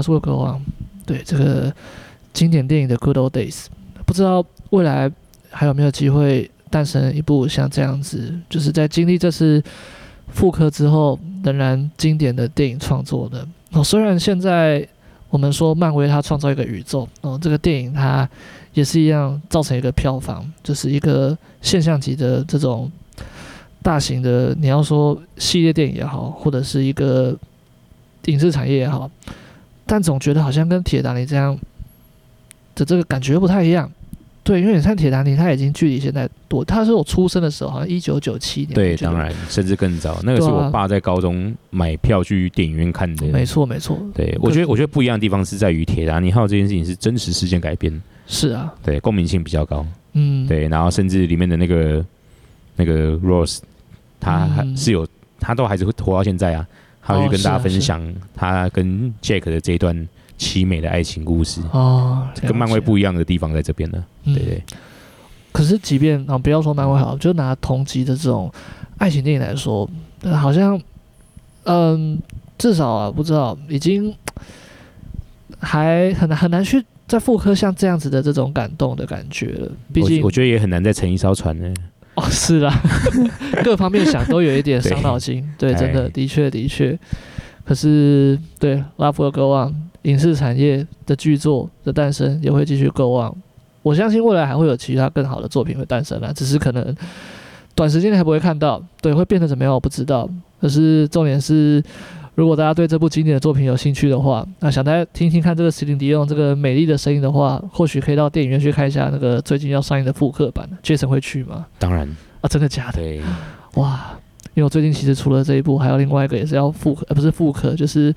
My Heart Will Go On，对这个经典电影的 Good Old Days，不知道未来还有没有机会诞生一部像这样子，就是在经历这次复刻之后，仍然经典的电影创作的。哦，虽然现在我们说漫威它创造一个宇宙，哦，这个电影它也是一样造成一个票房，就是一个现象级的这种大型的，你要说系列电影也好，或者是一个影视产业也好。但总觉得好像跟铁达尼这样的这个感觉不太一样，对，因为你看铁达尼，他已经距离现在多，他是我出生的时候，好像一九九七年，对，当然甚至更早，那个是我爸在高中买票去电影院看的，没错没错。对，我觉得我觉得不一样的地方是在于铁达尼号这件事情是真实事件改编，是啊，对，共鸣性比较高，嗯，对，然后甚至里面的那个那个 Rose，他还是有，他都还是会活到现在啊。他会去跟大家分享他跟 Jack 的这一段凄美的爱情故事哦，跟漫威不一样的地方在这边呢。嗯、对，对对。可是，即便啊，不要说漫威好，就拿同级的这种爱情电影来说，好像，嗯，至少啊，不知道已经 还很难很难去再复刻像这样子的这种感动的感觉了。毕竟我，我觉得也很难再乘一艘船呢。哦，是啦，各方面想都有一点伤脑筋。对，对，真的，的确，的确。可是，对《Love Will Go On》影视产业的巨作的诞生也会继续 Go On。我相信未来还会有其他更好的作品会诞生啦，只是可能短时间内还不会看到。对，会变成怎么样我不知道。可是重点是，如果大家对这部经典的作品有兴趣的话，那想大家听听看这个席琳迪翁这个美丽的声音的话，或许可以到电影院去看一下那个最近要上映的复刻版。Jason 会去吗？当然啊，真的假的？对，哇，因为我最近其实除了这一部，还有另外一个也是要复刻，呃，不是复刻，就是。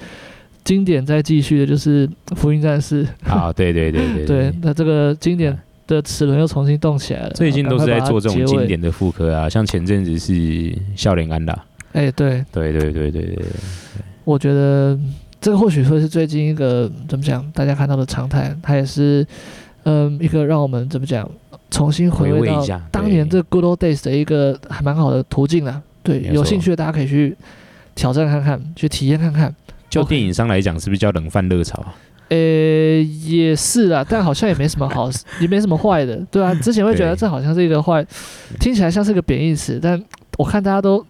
经典在继续的就是《福音战士》啊，对对对对 对，那这个经典的齿轮又重新动起来了。最近都是在做这种经典的复刻啊，像前阵子是《笑脸安达》。哎，对对对对对对，我觉得这个或许会是最近一个怎么讲，大家看到的常态。它也是嗯一个让我们怎么讲，重新回味到当年这 Good Old Days 的一个还蛮好的途径啊。对，有兴趣的大家可以去挑战看看，去体验看看。就电影上来讲，是不是叫冷饭热炒？呃、欸，也是啦，但好像也没什么好，也没什么坏的，对啊。之前会觉得这好像是一个坏，听起来像是个贬义词，但我看大家都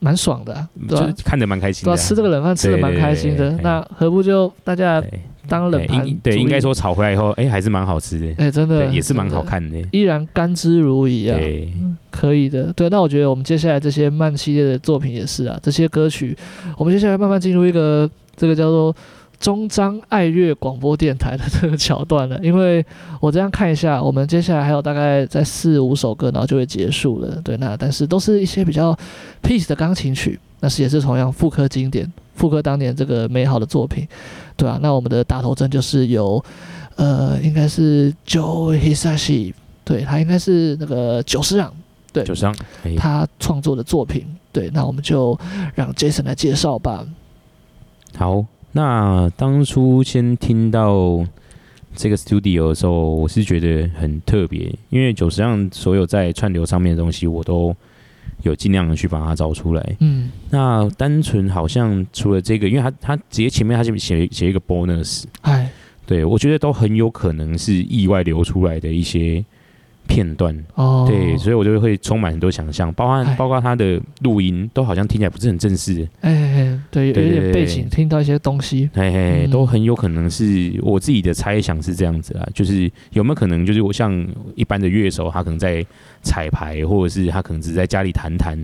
蛮爽的、啊，对吧、啊？看着蛮开心的，吃这个冷饭吃的蛮开心的。那何不就大家当冷盘？对，应该说炒回来以后，哎、欸，还是蛮好吃的。哎、欸，真的也是蛮好看的，依然甘之如饴啊。对，可以的。对，那我觉得我们接下来这些慢系列的作品也是啊，这些歌曲，我们接下来慢慢进入一个。这个叫做中彰爱乐广播电台的这个桥段了，因为我这样看一下，我们接下来还有大概在四五首歌，然后就会结束了。对，那但是都是一些比较 peace 的钢琴曲，那是也是同样复刻经典，复刻当年这个美好的作品，对啊，那我们的打头阵就是由呃，应该是 Joe Hisaishi，对，他应该是那个久石让，对，久石让，他创作的作品，对，那我们就让 Jason 来介绍吧。好，那当初先听到这个 studio 的时候，我是觉得很特别，因为九十让所有在串流上面的东西，我都有尽量的去把它找出来。嗯，那单纯好像除了这个，因为他他直接前面他就写写一个 bonus，哎，对，我觉得都很有可能是意外流出来的一些。片段。哦，对，所以我就会充满很多想象，包括包括他的录音都好像听起来不是很正式，哎，对，有点背景，听到一些东西，哎哎，都很有可能是我自己的猜想是这样子啊，就是有没有可能就是我像一般的乐手，他可能在彩排，或者是他可能只是在家里弹弹，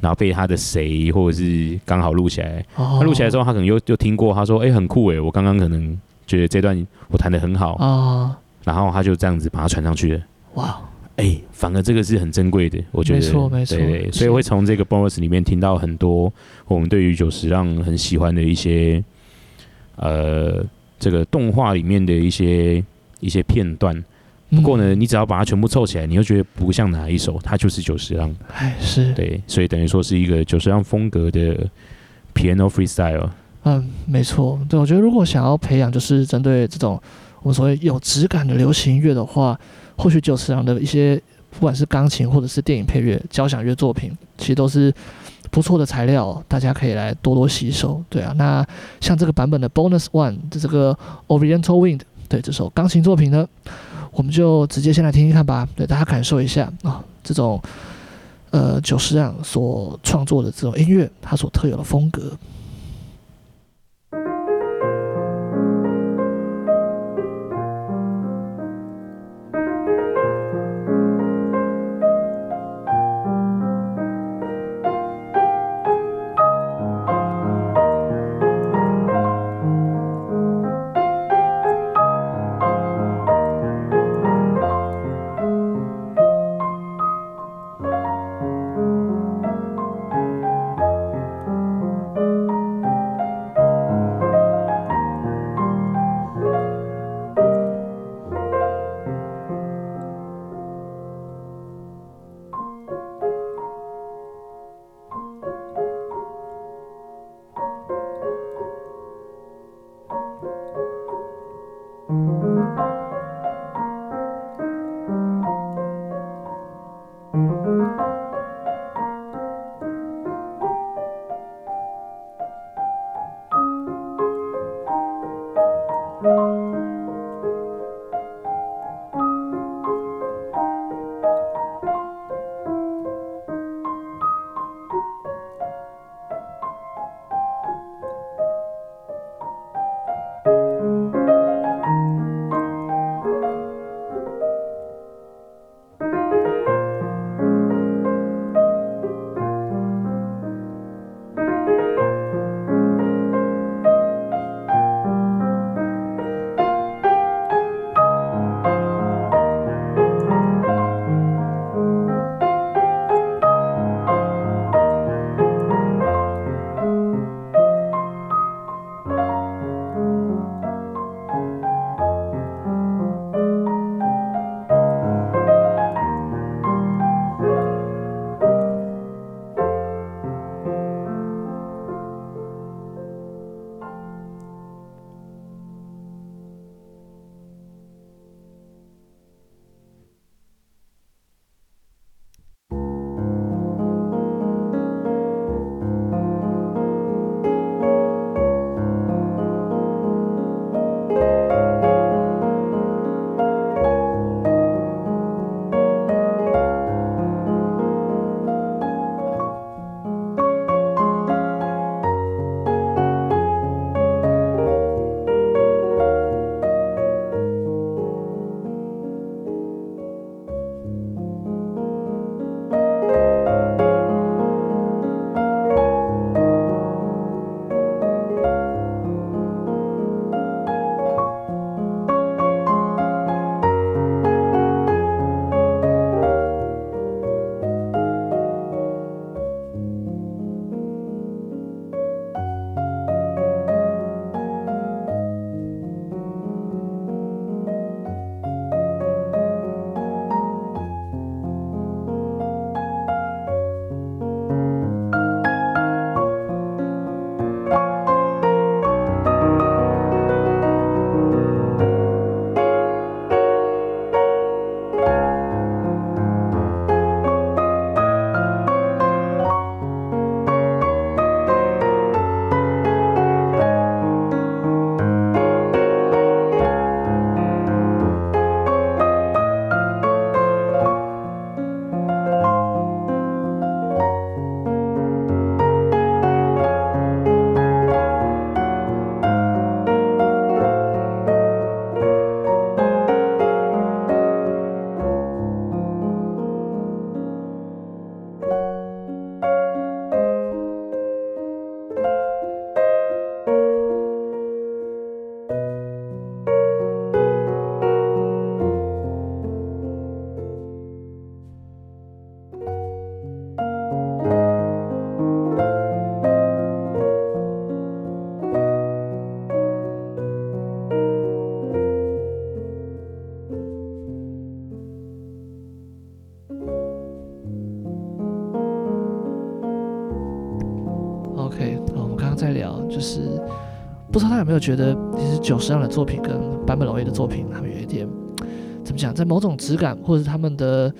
然后被他的谁或者是刚好录起来，他录起来之后，他可能又又听过，他说，哎，很酷哎，我刚刚可能觉得这段我弹的很好。啊，然后他就这样子把它传上去了。哇，哎、欸，反而这个是很珍贵的，我觉得没错没错，对，对，所以会从这个 bonus 里面听到很多我们对于久石让很喜欢的一些，呃，这个动画里面的一些一些片段。不过呢，你只要把它全部凑起来，你又觉得不像哪一首，它就是久石让。哎，是对，所以等于说是一个久石让风格的 piano freestyle。嗯，没错，对，我觉得如果想要培养，就是针对这种我们所谓有质感的流行音乐的话。或许久石让的一些，不管是钢琴或者是电影配乐、交响乐作品，其实都是不错的材料，大家可以来多多吸收。对啊，那像这个版本的 Bonus One 的这个 Oriental Wind，对这首钢琴作品呢，我们就直接先来听听看吧，对大家感受一下啊、这种呃久石让所创作的这种音乐，它所特有的风格。没有觉得，其实久石让的作品跟坂本龙一的作品，他们有一点怎么讲，在某种质感或者是他们的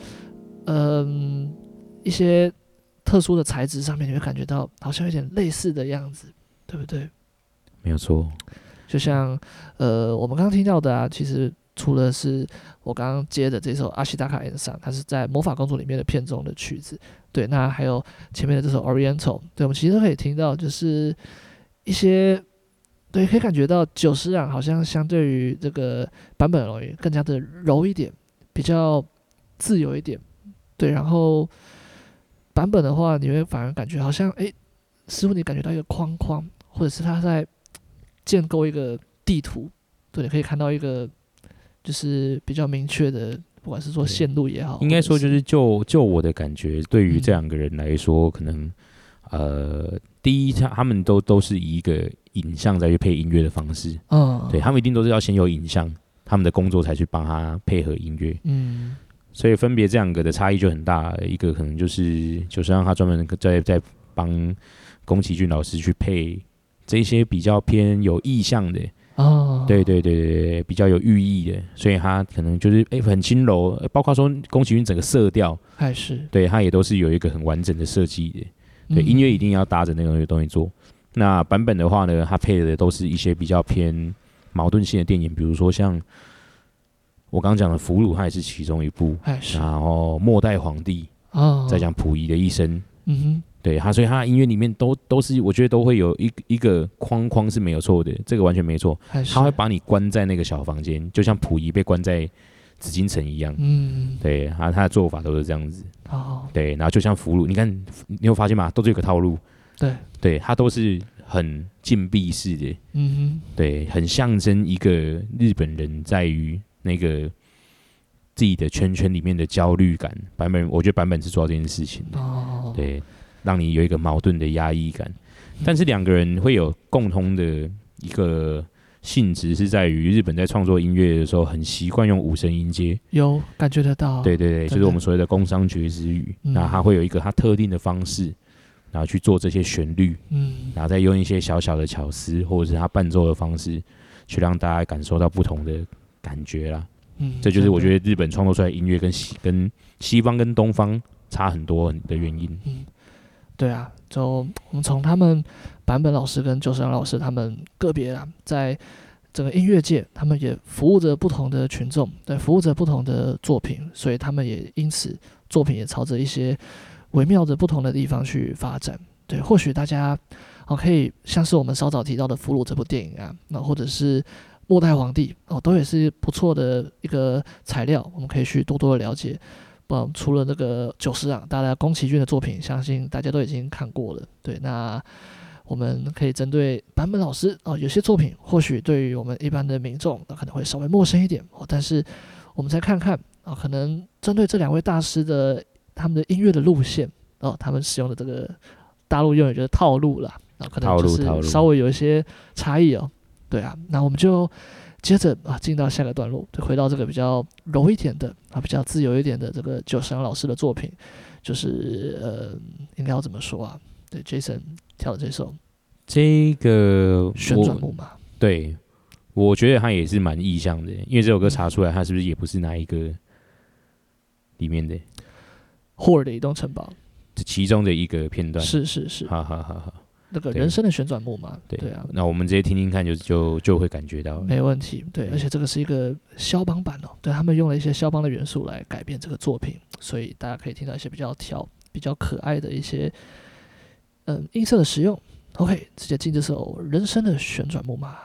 嗯、呃、一些特殊的材质上面，你会感觉到好像有点类似的样子，对不对？没有错，就像呃我们刚刚听到的啊，其实。除了是我刚刚接的这首《阿西达卡恩上》，它是在《魔法公主》里面的片中的曲子。对，那还有前面的这首《Oriental》，对，我们其实都可以听到，就是一些对，可以感觉到久石让好像相对于这个版本龙一更加的柔一点，比较自由一点。对，然后版本的话，你会反而感觉好像，哎，似乎你感觉到一个框框，或者是他在建构一个地图。对，可以看到一个。就是比较明确的，不管是说线路也好，应该说就是就就我的感觉，对于这两个人来说，嗯、可能呃，第一他他们都都是以一个影像再去配音乐的方式，嗯，对他们一定都是要先有影像，他们的工作才去帮他配合音乐，嗯，所以分别这两个的差异就很大，一个可能就是就是让他专门在在帮宫崎骏老师去配这些比较偏有意向的。哦，对对对对对，比较有寓意的，所以他可能就是哎很轻柔，包括说宫崎骏整个色调还是。对他也都是有一个很完整的设计的，对、嗯、音乐一定要搭着那个东西做。那版本的话呢，它配的都是一些比较偏矛盾性的电影，比如说像我刚刚讲的《俘虏》，它也是其中一部，是然后《末代皇帝》哦，再讲溥仪的一生，嗯哼。对他，所以他的音乐里面都都是，我觉得都会有一一个框框是没有错的，这个完全没错。他会把你关在那个小房间，就像溥仪被关在紫禁城一样。嗯，对，他他的做法都是这样子。哦，对，然后就像俘虏，你看你有发现吗？都是有个套路。对，对它都是很禁闭式的。嗯哼，对，很象征一个日本人在于那个自己的圈圈里面的焦虑感。版本，我觉得版本是做到这件事情的。哦，对。让你有一个矛盾的压抑感，但是两个人会有共通的一个性质，是在于日本在创作音乐的时候很习惯用五声音阶，有感觉得到。对对对，就是我们所谓的工商角徵羽，那它会有一个它特定的方式，然后去做这些旋律，嗯，然后再用一些小小的巧思或者是他伴奏的方式，去让大家感受到不同的感觉啦。嗯，这就是我觉得日本创作出来的音乐跟西跟西方跟东方差很多的原因。嗯。对啊，就我们从他们版本老师跟久石让老师他们个别啊，在整个音乐界，他们也服务着不同的群众，对，服务着不同的作品，所以他们也因此作品也朝着一些微妙的不同的地方去发展。对，或许大家哦可以像是我们稍早提到的《俘虏》这部电影啊，那或者是《末代皇帝》哦，都也是不错的一个材料，我们可以去多多的了解。嗯，除了那个久石让，大家宫崎骏的作品，相信大家都已经看过了。对，那我们可以针对坂本老师哦，有些作品或许对于我们一般的民众可能会稍微陌生一点哦，但是我们再看看啊，可能针对这两位大师的他们的音乐的路线哦，他们使用的这个大陆用语就是套路了啊，可能就是稍微有一些差异哦。对啊，那我们就。接着啊，进到下个段落，就回到这个比较柔一点的啊，比较自由一点的这个久石让老师的作品，就是呃，应该要怎么说啊？对，Jason 跳的这首，这个旋转木马，对，我觉得他也是蛮意象的，因为这首歌查出来，他是不是也不是哪一个里面的霍尔的移动城堡，这其中的一个片段，是是是，哈哈哈哈。那个人生的旋转木马，对。对，啊，那我们直接听听看就，就就就会感觉到，没问题。对，而且这个是一个肖邦版哦，对，他们用了一些肖邦的元素来改变这个作品，所以大家可以听到一些比较调、比较可爱的一些嗯音色的使用。OK，直接进这首人生的旋转木马。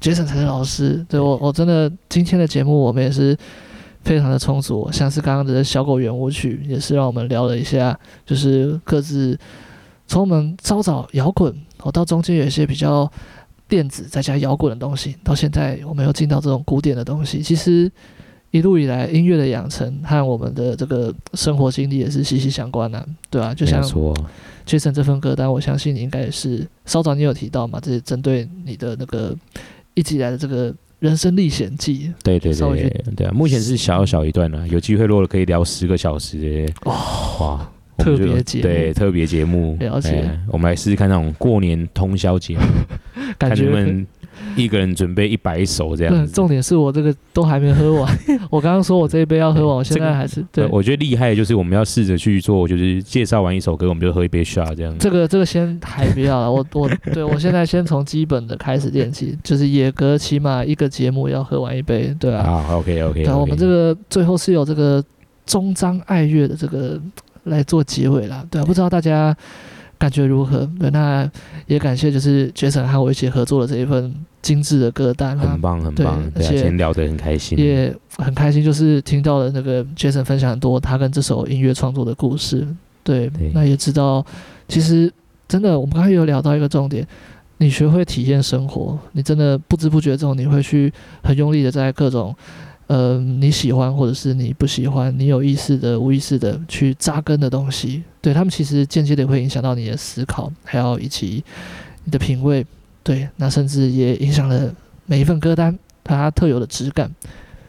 师，对，Jason 才是老师。对我，我真的今天的节目我们也是非常的充足，像是刚刚的小狗圆舞曲，也是让我们聊了一下，就是各自从我们稍早摇滚，哦，到中间有一些比较电子再加摇滚的东西，到现在我们又进到这种古典的东西。其实一路以来音乐的养成和我们的这个生活经历也是息息相关的，啊，对啊，就像。Jason 这份歌单，我相信你应该也是稍早你有提到嘛？这是针对你的那个一直以来的这个人生历险记。对对对对，对啊，目前是小小一段呢，有机会落了可以聊十个小时，哇哇，特别节目，对特别节目，了解。我们来试试看那种过年通宵节目，感觉。一个人准备一百首这样子，重点是我这个都还没喝完。我刚刚说我这一杯要喝完，我现在还是对。我觉得厉害的就是我们要试着去做，就是介绍完一首歌，我们就喝一杯 shot 这样子。这个这个先还不要了，我我对我现在先从基本的开始练起，就是野格起码一个节目要喝完一杯，对啊。好，OK OK。对，我们这个最后是有这个终章爱乐的这个来做结尾了，对啊，不知道大家。感觉如何？对，那也感谢，就是 Jason 和我一起合作的这一份精致的歌单，很棒，很棒。对，而且聊得很开心，也很开心，就是听到了那个 Jason 分享很多他跟这首音乐创作的故事。对，对那也知道，其实真的，我们刚才有聊到一个重点，你学会体验生活，你真的不知不觉中，你会去很用力的在各种。呃，你喜欢或者是你不喜欢，你有意识的、无意识的去扎根的东西，对他们其实间接的会影响到你的思考，还有以及你的品味，对，那甚至也影响了每一份歌单它特有的质感，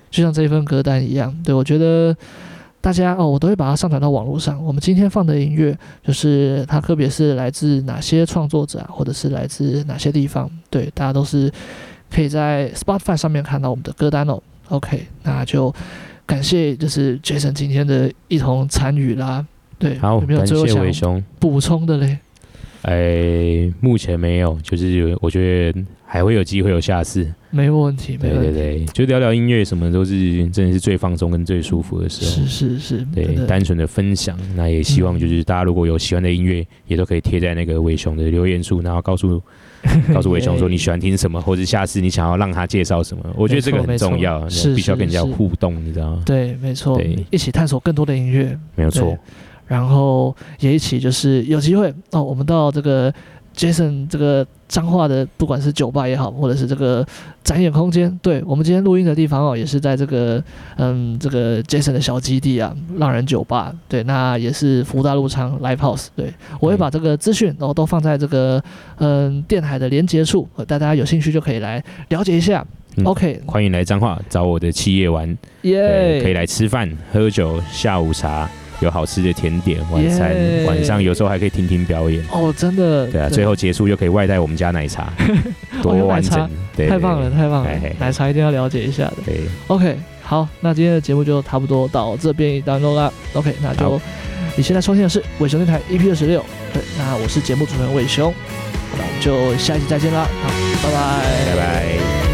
就像这一份歌单一样。对，我觉得大家哦，我都会把它上传到网络上。我们今天放的音乐，就是它特别是来自哪些创作者啊，或者是来自哪些地方，对，大家都是可以在 Spotify 上面看到我们的歌单哦。OK，那就感谢就是 Jason 今天的一同参与啦。对，好，有没有最后想补充的嘞？哎、欸，目前没有，就是，我觉得还会有机会有下次。没问题，没问题。对对对，就聊聊音乐什么都是真的是最放松跟最舒服的时候。是是是，对，单纯的分享。那也希望就是大家如果有喜欢的音乐，嗯、也都可以贴在那个伟雄的留言处，然后告诉。告诉伟雄说你喜欢听什么，或者下次你想要让他介绍什么，我觉得这个很重要，是必须要跟人家互动，你知道吗？对，没错，一起探索更多的音乐，没有错。然后也一起就是有机会哦，我们到这个。Jason 这个彰化的，不管是酒吧也好，或者是这个展演空间，对，我们今天录音的地方哦，也是在这个嗯这个 Jason 的小基地啊，浪人酒吧，对，那也是福大路昌 Live House，对，我会把这个资讯然后都放在这个嗯电台的连接处，大家有兴趣就可以来了解一下。嗯、OK，欢迎来彰化找我的企业玩，耶，可以来吃饭喝酒下午茶。有好吃的甜点，晚餐 Yeah 晚上有时候还可以听听表演。哦，真的。对啊，最后结束又可以外带我们家奶茶，多完整，太棒了，太棒了，奶茶一定要了解一下的。对，OK，好，那今天的节目就差不多到这边一段落了。OK，那就你现在收听的是伟雄电台 EP 二十六，对，那我是节目主持人伟雄，那我们就下一期再见啦，好，拜拜，拜拜。